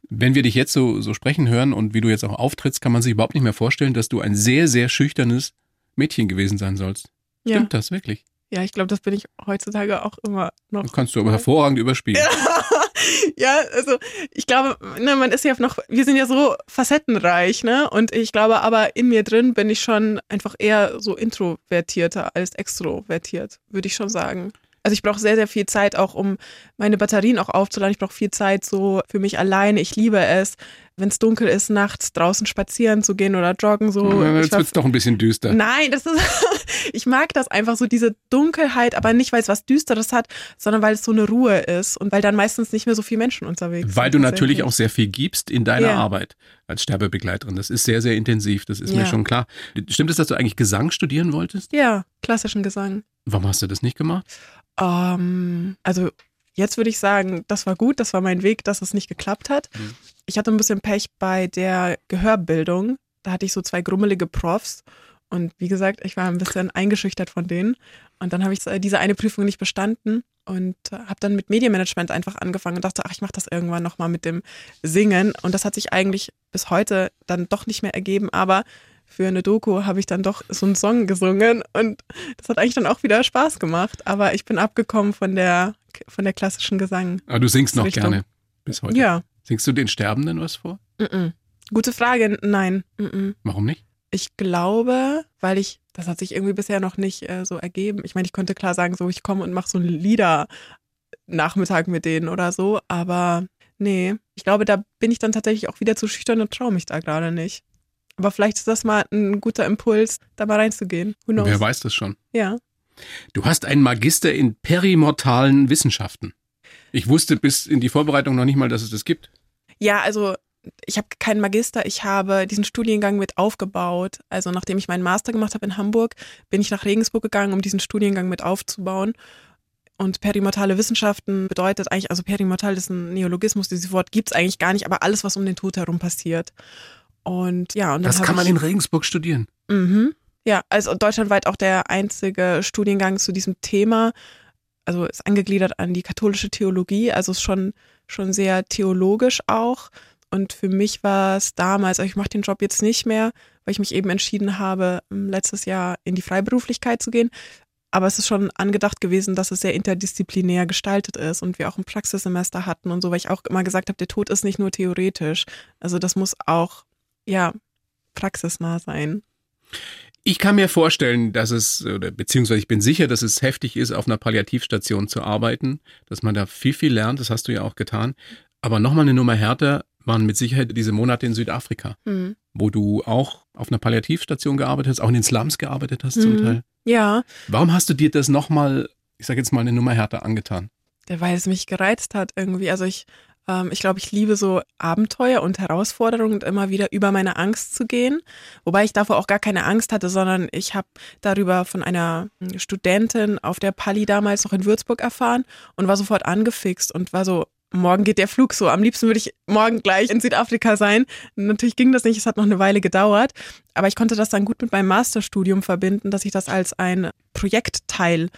Wenn wir dich jetzt so, so sprechen hören und wie du jetzt auch auftrittst, kann man sich überhaupt nicht mehr vorstellen, dass du ein sehr, sehr schüchternes Mädchen gewesen sein sollst. Ja. Stimmt das wirklich? Ja, ich glaube, das bin ich heutzutage auch immer noch. Das kannst du aber hervorragend überspielen. ja, also ich glaube, ne, man ist ja noch, wir sind ja so facettenreich, ne? Und ich glaube aber in mir drin bin ich schon einfach eher so introvertierter als extrovertiert, würde ich schon sagen. Also ich brauche sehr, sehr viel Zeit auch, um meine Batterien auch aufzuladen. Ich brauche viel Zeit so für mich alleine. Ich liebe es, wenn es dunkel ist, nachts draußen spazieren zu gehen oder joggen. So. Ja, Jetzt war- wird's doch ein bisschen düster. Nein, das ist, ich mag das einfach so, diese Dunkelheit, aber nicht, weil es was Düsteres hat, sondern weil es so eine Ruhe ist und weil dann meistens nicht mehr so viele Menschen unterwegs sind. Weil du natürlich auch sehr viel gibst in deiner Ja. Arbeit als Sterbebegleiterin. Das ist sehr, sehr intensiv. Das ist mir Ja. schon klar. Stimmt es, dass du eigentlich Gesang studieren wolltest? Ja, klassischen Gesang. Warum hast du das nicht gemacht? Ähm, also jetzt würde ich sagen, das war gut, das war mein Weg, dass es nicht geklappt hat. Mhm. Ich hatte ein bisschen Pech bei der Gehörbildung. Da hatte ich so zwei grummelige Profs. Und wie gesagt, ich war ein bisschen eingeschüchtert von denen. Und dann habe ich äh, diese eine Prüfung nicht bestanden und äh, habe dann mit Medienmanagement einfach angefangen und dachte, ach, ich mache das irgendwann nochmal mit dem Singen. Und das hat sich eigentlich bis heute dann doch nicht mehr ergeben. Aber für eine Doku habe ich dann doch so einen Song gesungen und das hat eigentlich dann auch wieder Spaß gemacht. Aber ich bin abgekommen von der, von der klassischen Gesang. Aber du singst noch Richtung. gerne bis heute. Ja. Singst du den Sterbenden was vor? Mm-mm. Gute Frage. Nein. Mm-mm. Warum nicht? Ich glaube, weil ich, das hat sich irgendwie bisher noch nicht äh, so ergeben. Ich meine, ich könnte klar sagen, so ich komme und mache so einen Lieder-Nachmittag mit denen oder so, aber nee, ich glaube, da bin ich dann tatsächlich auch wieder zu schüchtern und traue mich da gerade nicht. Aber vielleicht ist das mal ein guter Impuls, da mal reinzugehen. Who knows? Wer weiß das schon? Ja. Du hast einen Magister in perimortalen Wissenschaften. Ich wusste bis in die Vorbereitung noch nicht mal, dass es das gibt. Ja, also ich habe keinen Magister, ich habe diesen Studiengang mit aufgebaut. Also nachdem ich meinen Master gemacht habe in Hamburg, bin ich nach Regensburg gegangen, um diesen Studiengang mit aufzubauen. Und perimortale Wissenschaften bedeutet eigentlich, also perimortal ist ein Neologismus, dieses Wort gibt's eigentlich gar nicht, aber alles, was um den Tod herum passiert. Und ja, und Das kann man in Regensburg studieren. Mhm. Ja, also deutschlandweit auch der einzige Studiengang zu diesem Thema. Also ist angegliedert an die katholische Theologie, also ist schon, schon sehr theologisch auch. Und für mich war es damals, also ich mache den Job jetzt nicht mehr, weil ich mich eben entschieden habe, ähm, letztes Jahr in die Freiberuflichkeit zu gehen. Aber es ist schon angedacht gewesen, dass es sehr interdisziplinär gestaltet ist und wir auch ein Praxissemester hatten und so, weil ich auch immer gesagt habe, der Tod ist nicht nur theoretisch. Also das muss auch, ja, praxisnah sein. Ich kann mir vorstellen, dass es, oder beziehungsweise ich bin sicher, dass es heftig ist, auf einer Palliativstation zu arbeiten, dass man da viel, viel lernt, das hast du ja auch getan. Aber nochmal eine Nummer härter waren mit Sicherheit diese Monate in Südafrika, Hm. wo du auch auf einer Palliativstation gearbeitet hast, auch in den Slums gearbeitet hast zum Mhm. Teil. Ja, Warum hast du dir das nochmal, ich sag jetzt mal, eine Nummer härter angetan? weil es mich gereizt hat irgendwie. Also ich, ich glaube, ich liebe so Abenteuer und Herausforderungen und immer wieder über meine Angst zu gehen. Wobei ich davor auch gar keine Angst hatte, sondern ich habe darüber von einer Studentin auf der Pali damals noch in Würzburg erfahren und war sofort angefixt und war so, morgen geht der Flug so. Am liebsten würde ich morgen gleich in Südafrika sein. Natürlich ging das nicht, es hat noch eine Weile gedauert. Aber ich konnte das dann gut mit meinem Masterstudium verbinden, dass ich das als ein Projektteil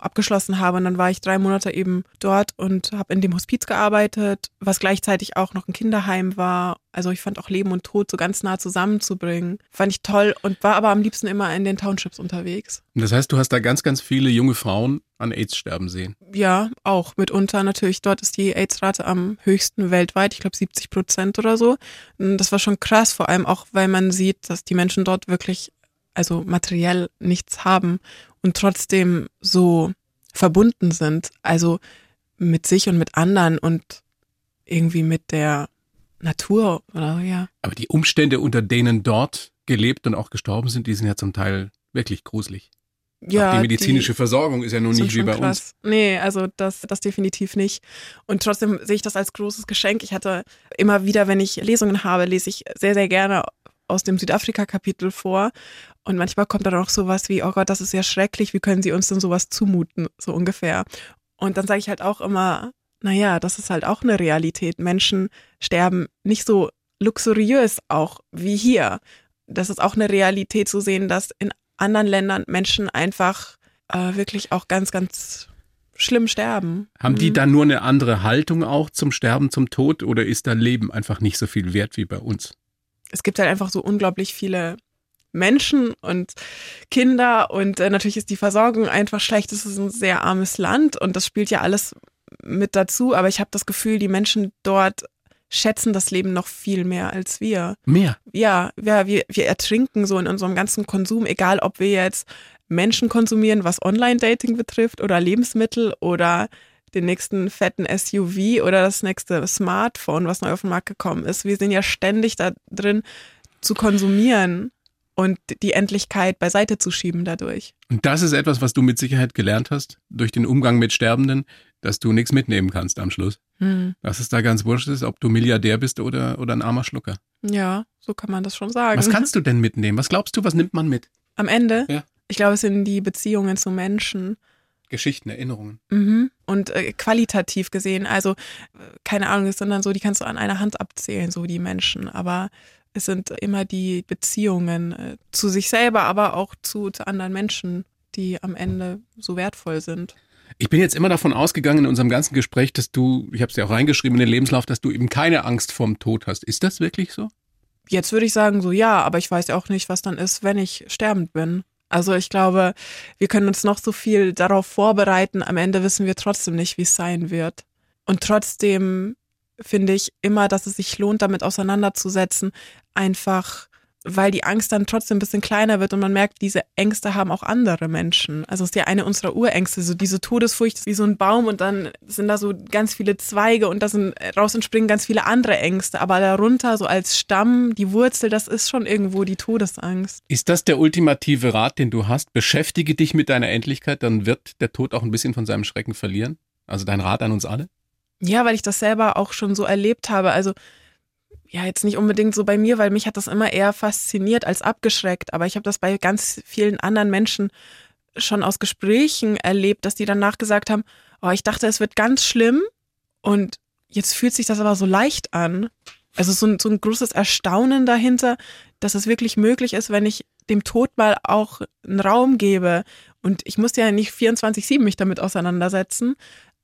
abgeschlossen habe. Und dann war ich drei Monate eben dort und habe in dem Hospiz gearbeitet, was gleichzeitig auch noch ein Kinderheim war. Also ich fand auch Leben und Tod so ganz nah zusammenzubringen. Fand ich toll und war aber am liebsten immer in den Townships unterwegs. Das heißt, du hast da ganz, ganz viele junge Frauen an AIDS sterben sehen. Ja, auch mitunter natürlich. Dort ist die AIDS-Rate am höchsten weltweit. Ich glaube 70 Prozent oder so. Das war schon krass, vor allem auch, weil man sieht, dass die Menschen dort wirklich also materiell nichts haben und trotzdem so verbunden sind, also mit sich und mit anderen und irgendwie mit der Natur oder ja. Aber die Umstände, unter denen dort gelebt und auch gestorben sind, die sind ja zum Teil wirklich gruselig. Ja, auch die medizinische die Versorgung ist ja nun nicht wie bei krass. uns. Nee, also das, das definitiv nicht. Und trotzdem sehe ich das als großes Geschenk. Ich hatte immer wieder, wenn ich Lesungen habe, lese ich sehr, sehr gerne aus dem Südafrika-Kapitel vor. Und manchmal kommt dann auch sowas wie, oh Gott, das ist ja schrecklich, wie können Sie uns denn sowas zumuten, so ungefähr. Und dann sage ich halt auch immer, naja, das ist halt auch eine Realität. Menschen sterben nicht so luxuriös auch wie hier. Das ist auch eine Realität zu sehen, dass in anderen Ländern Menschen einfach äh, wirklich auch ganz, ganz schlimm sterben. Haben die mhm. dann nur eine andere Haltung auch zum Sterben, zum Tod oder ist da Leben einfach nicht so viel wert wie bei uns? Es gibt halt einfach so unglaublich viele Menschen und Kinder und äh, natürlich ist die Versorgung einfach schlecht. Es ist ein sehr armes Land und das spielt ja alles mit dazu, aber ich habe das Gefühl, die Menschen dort schätzen das Leben noch viel mehr als wir. Mehr? Ja, ja wir, wir ertrinken so in unserem ganzen Konsum, egal ob wir jetzt Menschen konsumieren, was Online-Dating betrifft oder Lebensmittel oder den nächsten fetten SUV oder das nächste Smartphone, was neu auf den Markt gekommen ist. Wir sind ja ständig da drin zu konsumieren und die Endlichkeit beiseite zu schieben dadurch. Und das ist etwas, was du mit Sicherheit gelernt hast durch den Umgang mit Sterbenden, dass du nichts mitnehmen kannst am Schluss. Hm. Dass es da ganz wurscht ist, ob du Milliardär bist oder, oder ein armer Schlucker. Ja, so kann man das schon sagen. Was kannst du denn mitnehmen? Was glaubst du, was nimmt man mit? Am Ende? Ja. Ich glaube, es sind die Beziehungen zu Menschen. Geschichten, Erinnerungen. Mhm. Und äh, qualitativ gesehen, also keine Ahnung, es sind dann so, die kannst du an einer Hand abzählen, so die Menschen. Aber es sind immer die Beziehungen äh, zu sich selber, aber auch zu, zu anderen Menschen, die am Ende so wertvoll sind. Ich bin jetzt immer davon ausgegangen in unserem ganzen Gespräch, dass du, ich habe es ja auch reingeschrieben in den Lebenslauf, dass du eben keine Angst vorm Tod hast. Ist das wirklich so? Jetzt würde ich sagen, so ja, aber ich weiß auch nicht, was dann ist, wenn ich sterbend bin. Also ich glaube, wir können uns noch so viel darauf vorbereiten, am Ende wissen wir trotzdem nicht, wie es sein wird. Und trotzdem finde ich immer, dass es sich lohnt, damit auseinanderzusetzen, einfach weil die Angst dann trotzdem ein bisschen kleiner wird und man merkt, diese Ängste haben auch andere Menschen. Also es ist ja eine unserer Urängste, so diese Todesfurcht ist wie so ein Baum und dann sind da so ganz viele Zweige und da sind raus entspringen ganz viele andere Ängste. Aber darunter, so als Stamm, die Wurzel, das ist schon irgendwo die Todesangst. Ist das der ultimative Rat, den du hast? Beschäftige dich mit deiner Endlichkeit, dann wird der Tod auch ein bisschen von seinem Schrecken verlieren? Also dein Rat an uns alle? Ja, weil ich das selber auch schon so erlebt habe. Also ja, jetzt nicht unbedingt so bei mir, weil mich hat das immer eher fasziniert als abgeschreckt. Aber ich habe das bei ganz vielen anderen Menschen schon aus Gesprächen erlebt, dass die danach gesagt haben, oh, ich dachte, es wird ganz schlimm und jetzt fühlt sich das aber so leicht an. Also so ein, so ein großes Erstaunen dahinter, dass es wirklich möglich ist, wenn ich dem Tod mal auch einen Raum gebe. Und ich musste ja nicht 24-7 mich damit auseinandersetzen,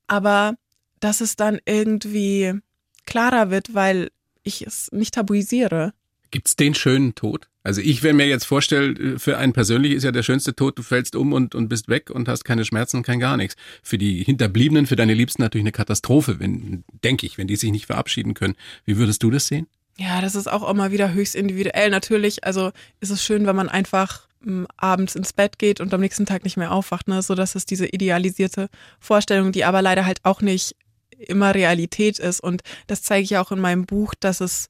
aber dass es dann irgendwie klarer wird, weil ich es nicht tabuisiere. Gibt's den schönen Tod? Also ich, wenn mir jetzt vorstelle, für einen persönlich ist ja der schönste Tod, du fällst um und, und bist weg und hast keine Schmerzen, kein gar nichts. Für die Hinterbliebenen, für deine Liebsten natürlich eine Katastrophe, wenn, denke ich, wenn die sich nicht verabschieden können. Wie würdest du das sehen? Ja, das ist auch immer wieder höchst individuell. Natürlich, also ist es schön, wenn man einfach m, abends ins Bett geht und am nächsten Tag nicht mehr aufwacht, ne? so dass es diese idealisierte Vorstellung, die aber leider halt auch nicht immer Realität ist. Und das zeige ich auch in meinem Buch, dass es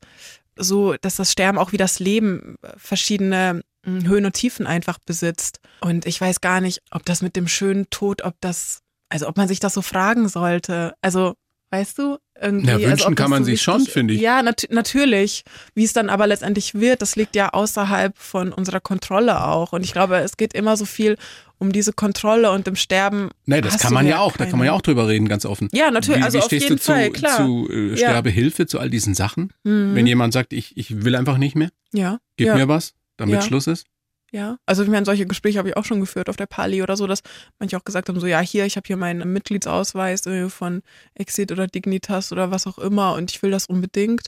so, dass das Sterben auch wie das Leben verschiedene hm, Höhen und Tiefen einfach besitzt. Und ich weiß gar nicht, ob das mit dem schönen Tod, ob das, also ob man sich das so fragen sollte. Also, weißt du, irgendwie. Ja, also wünschen also, kann man so sich schon, finde ich. Ja, nat natürlich. Wie es dann aber letztendlich wird, das liegt ja außerhalb von unserer Kontrolle auch. Und ich glaube, es geht immer so viel um diese Kontrolle und im Sterben. Nee, das kann man ja auch, keine. da kann man ja auch drüber reden, ganz offen. Ja, natürlich, wie, also wie auf jeden du Fall, zu, klar. zu äh, Sterbehilfe, ja. zu all diesen Sachen? Mhm. Wenn jemand sagt, ich, ich will einfach nicht mehr, ja. gib mir was, damit. Schluss ist? Ja, also ich meine, solche Gespräche habe ich auch schon geführt auf der Pali oder so, dass manche auch gesagt haben, so ja, hier, ich habe hier meinen Mitgliedsausweis äh, von Exit oder Dignitas oder was auch immer und ich will das unbedingt.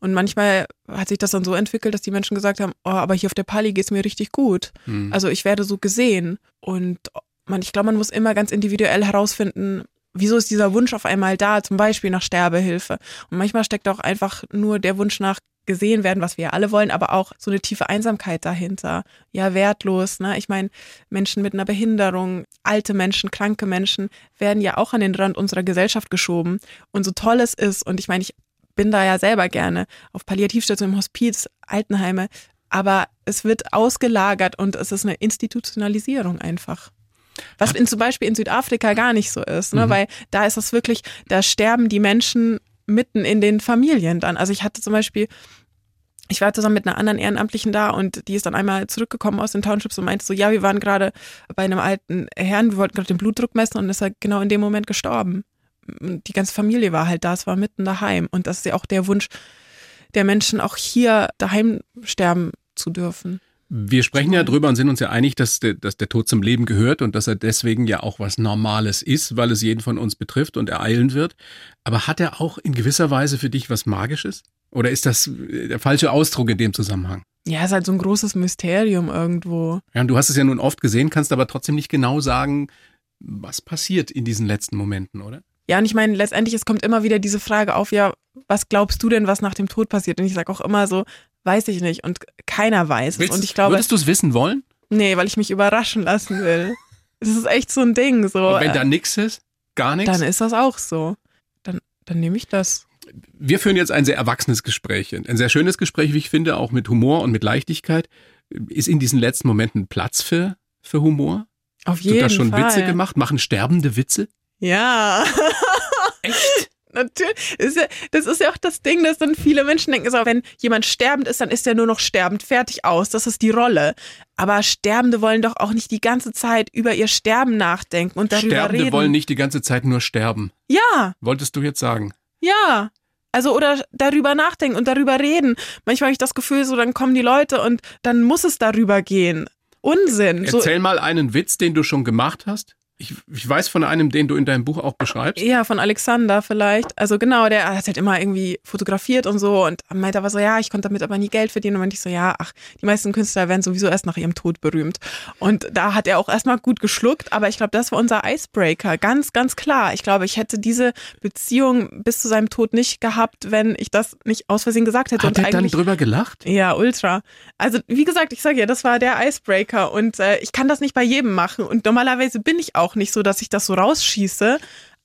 Und manchmal hat sich das dann so entwickelt, dass die Menschen gesagt haben, oh, aber hier auf der Pali geht es mir richtig gut. Mhm. Also ich werde so gesehen. Und man, ich glaube, man muss immer ganz individuell herausfinden, wieso ist dieser Wunsch auf einmal da, zum Beispiel nach Sterbehilfe. Und manchmal steckt auch einfach nur der Wunsch nach gesehen werden, was wir ja alle wollen, aber auch so eine tiefe Einsamkeit dahinter. Ja, wertlos. Ne? Ich meine, Menschen mit einer Behinderung, alte Menschen, kranke Menschen werden ja auch an den Rand unserer Gesellschaft geschoben. Und so toll es ist, und ich meine, ich bin da ja selber gerne auf Palliativstationen, im Hospiz, Altenheime, aber es wird ausgelagert und es ist eine Institutionalisierung einfach. Was in, zum Beispiel in Südafrika gar nicht so ist, ne? Mhm. weil da ist es wirklich, da sterben die Menschen mitten in den Familien dann. Also ich hatte zum Beispiel, ich war zusammen mit einer anderen Ehrenamtlichen da und die ist dann einmal zurückgekommen aus den Townships und meinte so, ja, wir waren gerade bei einem alten Herrn, wir wollten gerade den Blutdruck messen und ist er genau in dem Moment gestorben. Die ganze Familie war halt da, es war mitten daheim und das ist ja auch der Wunsch der Menschen, auch hier daheim sterben zu dürfen. Wir sprechen ja drüber und sind uns ja einig, dass der, dass der Tod zum Leben gehört und dass er deswegen ja auch was Normales ist, weil es jeden von uns betrifft und ereilen wird. Aber hat er auch in gewisser Weise für dich was Magisches? Oder ist das der falsche Ausdruck in dem Zusammenhang? Ja, ist halt so ein großes Mysterium irgendwo. Ja, und du hast es ja nun oft gesehen, kannst aber trotzdem nicht genau sagen, was passiert in diesen letzten Momenten, oder? Ja, und ich meine, letztendlich, es kommt immer wieder diese Frage auf, ja, was glaubst du denn, was nach dem Tod passiert? Und ich sage auch immer so, weiß ich nicht und keiner weiß es. und ich glaube, würdest du es wissen wollen? Nee, weil ich mich überraschen lassen will. Das ist echt so ein Ding. So. Und wenn da nichts ist, gar nichts? Dann ist das auch so. Dann, dann nehme ich das. Wir führen jetzt ein sehr erwachsenes Gespräch. Ein sehr schönes Gespräch, wie ich finde, auch mit Humor und mit Leichtigkeit. Ist in diesen letzten Momenten Platz für, für Humor? Auf jeden Fall. Wird da schon Fall. Witze gemacht? Machen sterbende Witze? Ja. Echt? Natürlich. Ist ja, das ist ja auch das Ding, dass dann viele Menschen denken, so, wenn jemand sterbend ist, dann ist er nur noch sterbend, fertig aus. Das ist die Rolle. Aber Sterbende wollen doch auch nicht die ganze Zeit über ihr Sterben nachdenken und darüber Sterbende reden. Sterbende wollen nicht die ganze Zeit nur sterben. Ja. Wolltest du jetzt sagen? Ja. Also oder darüber nachdenken und darüber reden. Manchmal habe ich das Gefühl, so dann kommen die Leute und dann muss es darüber gehen. Unsinn. Erzähl so, mal einen Witz, den du schon gemacht hast. Ich, ich, weiß von einem, den du in deinem Buch auch beschreibst. Ja, von Alexander vielleicht. Also genau, der hat halt immer irgendwie fotografiert und so und meinte aber so, ja, ich konnte damit aber nie Geld verdienen. Und meinte ich so, ja, ach, die meisten Künstler werden sowieso erst nach ihrem Tod berühmt. Und da hat er auch erstmal gut geschluckt, aber ich glaube, das war unser Icebreaker. Ganz, ganz klar. Ich glaube, ich hätte diese Beziehung bis zu seinem Tod nicht gehabt, wenn ich das nicht aus Versehen gesagt hätte. Hat und er dann drüber gelacht? Ja, ultra. Also wie gesagt, ich sage ja, das war der Icebreaker und äh, ich kann das nicht bei jedem machen und normalerweise bin ich auch auch nicht so, dass ich das so rausschieße.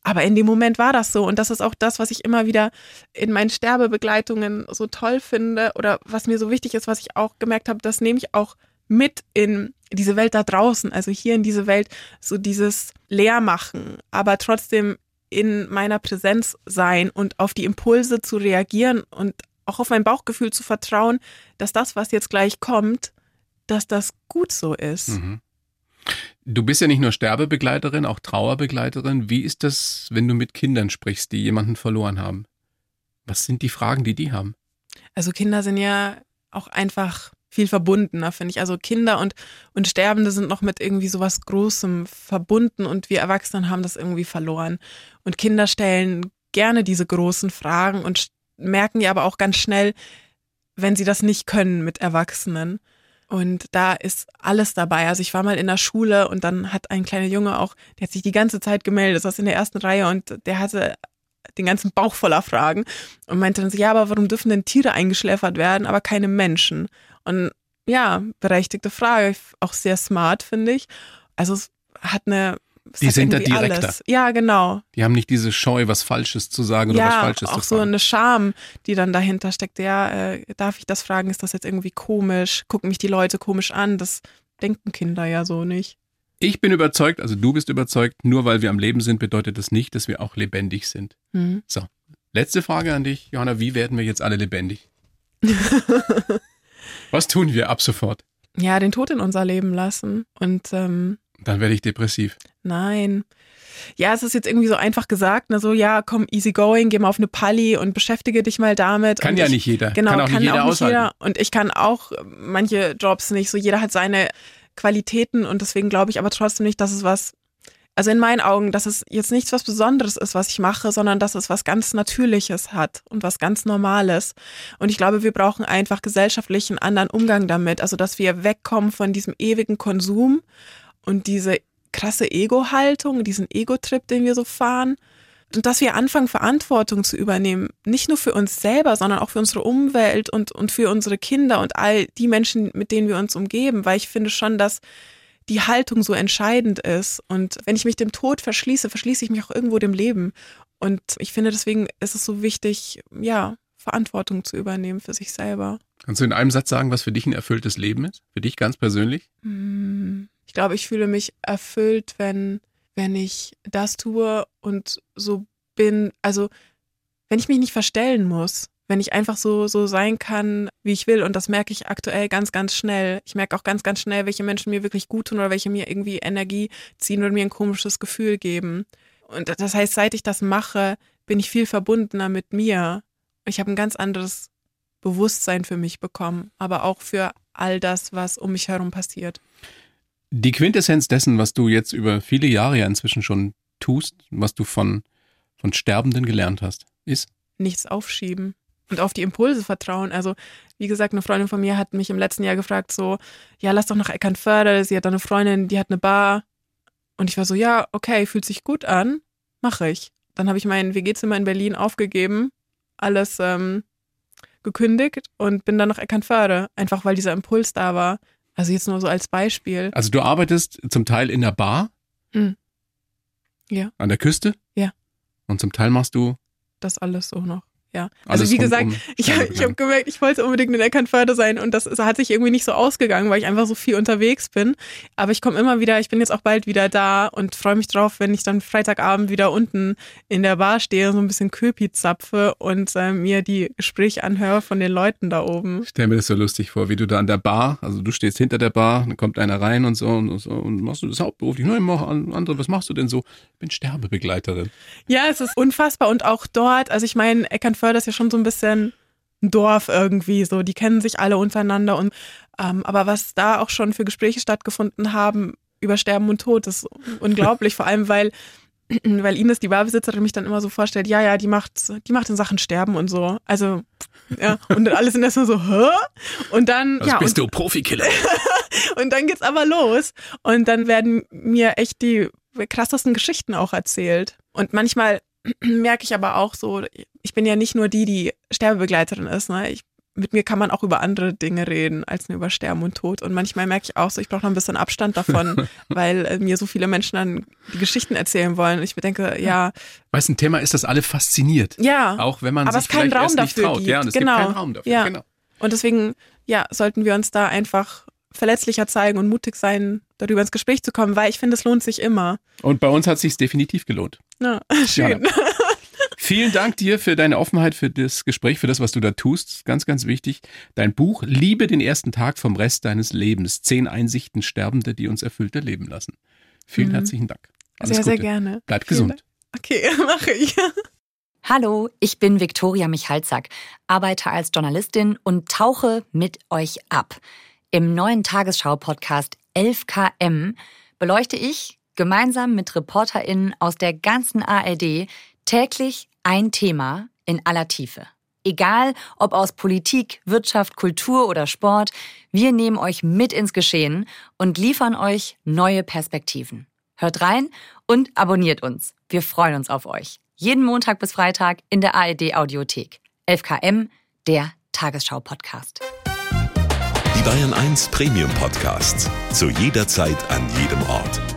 Aber in dem Moment war das so. Und das ist auch das, was ich immer wieder in meinen Sterbebegleitungen so toll finde oder was mir so wichtig ist, was ich auch gemerkt habe, das nehme ich auch mit in diese Welt da draußen, also hier in diese Welt, so dieses Leermachen, aber trotzdem in meiner Präsenz sein und auf die Impulse zu reagieren und auch auf mein Bauchgefühl zu vertrauen, dass das, was jetzt gleich kommt, dass das gut so ist. Mhm. Du bist ja nicht nur Sterbebegleiterin, auch Trauerbegleiterin. Wie ist das, wenn du mit Kindern sprichst, die jemanden verloren haben? Was sind die Fragen, die die haben? Also Kinder sind ja auch einfach viel verbundener, finde ich. Also Kinder und, und Sterbende sind noch mit irgendwie sowas Großem verbunden und wir Erwachsenen haben das irgendwie verloren. Und Kinder stellen gerne diese großen Fragen und merken ja aber auch ganz schnell, wenn sie das nicht können mit Erwachsenen. Und da ist alles dabei. Also ich war mal in der Schule und dann hat ein kleiner Junge auch, der hat sich die ganze Zeit gemeldet, saß in der ersten Reihe und der hatte den ganzen Bauch voller Fragen und meinte dann so, ja, aber warum dürfen denn Tiere eingeschläfert werden, aber keine Menschen? Und ja, berechtigte Frage, auch sehr smart, finde ich. Also es hat eine die sind da direkter. Alles. Ja, genau. Die haben nicht diese Scheu, was Falsches zu sagen oder ja, was Falsches zu sagen. auch so eine Scham, die dann dahinter steckt. Ja, äh, darf ich das fragen? Ist das jetzt irgendwie komisch? Gucken mich die Leute komisch an? Das denken Kinder ja so nicht. Ich bin überzeugt, also du bist überzeugt, nur weil wir am Leben sind, bedeutet das nicht, dass wir auch lebendig sind. Mhm. So, letzte Frage an dich, Johanna. Wie werden wir jetzt alle lebendig? was tun wir ab sofort? Ja, den Tod in unser Leben lassen und ähm, Dann werde ich depressiv. Nein. Ja, es ist jetzt irgendwie so einfach gesagt, ne, so, ja, komm, easy going, geh mal auf eine Palli und beschäftige dich mal damit. Kann und ja ich, nicht jeder. Genau, kann auch kann nicht jeder auch nicht jeder. Und ich kann auch manche Jobs nicht. So, jeder hat seine Qualitäten und deswegen glaube ich aber trotzdem nicht, dass es was, also in meinen Augen, dass es jetzt nichts was Besonderes ist, was ich mache, sondern dass es was ganz Natürliches hat und was ganz Normales. Und ich glaube, wir brauchen einfach gesellschaftlich einen anderen Umgang damit. Also, dass wir wegkommen von diesem ewigen Konsum und diese krasse Ego-Haltung, diesen Ego-Trip, den wir so fahren. Und dass wir anfangen, Verantwortung zu übernehmen, nicht nur für uns selber, sondern auch für unsere Umwelt und, und für unsere Kinder und all die Menschen, mit denen wir uns umgeben, weil ich finde schon, dass die Haltung so entscheidend ist. Und wenn ich mich dem Tod verschließe, verschließe ich mich auch irgendwo dem Leben. Und ich finde, deswegen ist es so wichtig, ja, Verantwortung zu übernehmen für sich selber. Kannst du in einem Satz sagen, was für dich ein erfülltes Leben ist? Für dich ganz persönlich? Hm, Ich glaube, ich fühle mich erfüllt, wenn, wenn ich das tue und so bin, also wenn ich mich nicht verstellen muss, wenn ich einfach so, so sein kann, wie ich will. Und das merke ich aktuell ganz, ganz schnell. Ich merke auch ganz, ganz schnell, welche Menschen mir wirklich gut tun oder welche mir irgendwie Energie ziehen oder mir ein komisches Gefühl geben. Und das heißt, seit ich das mache, bin ich viel verbundener mit mir. Ich habe ein ganz anderes Bewusstsein für mich bekommen, aber auch für all das, was um mich herum passiert. Die Quintessenz dessen, was du jetzt über viele Jahre ja inzwischen schon tust, was du von, von Sterbenden gelernt hast, ist? Nichts aufschieben und auf die Impulse vertrauen. Also, wie gesagt, eine Freundin von mir hat mich im letzten Jahr gefragt, so, ja, lass doch nach Eckernförde. Sie hat da eine Freundin, die hat eine Bar. Und ich war so, ja, okay, fühlt sich gut an, mache ich. Dann habe ich mein WG-Zimmer in Berlin aufgegeben, alles ähm, gekündigt und bin dann nach Eckernförde, einfach weil dieser Impuls da war. Also jetzt nur so als Beispiel. Also du arbeitest zum Teil in der Bar? Mhm. Ja. An der Küste? Ja. Und zum Teil machst du Das alles so noch. Ja. Also alles wie gesagt, um Ich, ich habe gemerkt, ich wollte unbedingt in Eckernförde sein und das ist, hat sich irgendwie nicht so ausgegangen, weil ich einfach so viel unterwegs bin. Aber ich komme immer wieder, ich bin jetzt auch bald wieder da und freue mich drauf, wenn ich dann Freitagabend wieder unten in der Bar stehe, so ein bisschen Köpi zapfe und äh, mir die Gespräche anhöre von den Leuten da oben. Ich stell mir das so lustig vor, wie du da an der Bar, also du stehst hinter der Bar, dann kommt einer rein und so und, so, und machst du das hauptberuflich? Nein, mach an- andere, was machst du denn so? Ich bin Sterbebegleiterin. Ja, es ist unfassbar und auch dort, also ich meine, Eckernförde ist ja schon so ein bisschen ein Dorf irgendwie, so die kennen sich alle untereinander und ähm, aber was da auch schon für Gespräche stattgefunden haben über Sterben und Tod, ist unglaublich, vor allem weil weil Ines, die Barbesitzerin, mich dann immer so vorstellt, ja, ja, die macht, die macht in Sachen Sterben und so. Also, ja, und dann alle sind erstmal so, hä? Und dann, Was ja, bist und, du, Profikiller? und dann geht's aber los. Und dann werden mir echt die krassesten Geschichten auch erzählt. Und manchmal merke ich aber auch so, ich bin ja nicht nur die, die Sterbebegleiterin ist. Ne? Ich, mit mir kann man auch über andere Dinge reden, als nur über Sterben und Tod. Und manchmal merke ich auch so, ich brauche noch ein bisschen Abstand davon, weil äh, mir so viele Menschen dann die Geschichten erzählen wollen. Und ich bedenke, ja, Weißt du, ein Thema ist, das alle fasziniert. ja. Auch wenn man Aber sich es vielleicht erst nicht traut. gibt. Ja, und es Genau. gibt keinen Raum dafür. Ja. Genau. Und deswegen, ja, sollten wir uns da einfach verletzlicher zeigen und mutig sein, darüber ins Gespräch zu kommen, weil ich finde, es lohnt sich immer. Und bei uns hat es sich definitiv gelohnt. Ja, schön. Vielen Dank dir für deine Offenheit, für das Gespräch, für das, was du da tust. Ganz, ganz wichtig. Dein Buch Liebe den ersten Tag vom Rest deines Lebens. Zehn Einsichten Sterbende, die uns erfüllter leben lassen. Vielen Mhm. herzlichen Dank. Alles sehr, Gute. sehr gerne. Bleib Vielen gesund. Okay, mache ich. Hallo, ich bin Viktoria Michalzack, arbeite als Journalistin und tauche mit euch ab. Im neuen Tagesschau-Podcast 11KM beleuchte ich gemeinsam mit ReporterInnen aus der ganzen ARD täglich ein Thema in aller Tiefe. Egal, ob aus Politik, Wirtschaft, Kultur oder Sport, wir nehmen euch mit ins Geschehen und liefern euch neue Perspektiven. Hört rein und abonniert uns. Wir freuen uns auf euch. Jeden Montag bis Freitag in der ARD Audiothek. 11KM, der Tagesschau-Podcast. Die Bayern 1 Premium Podcasts. Zu jeder Zeit, an jedem Ort.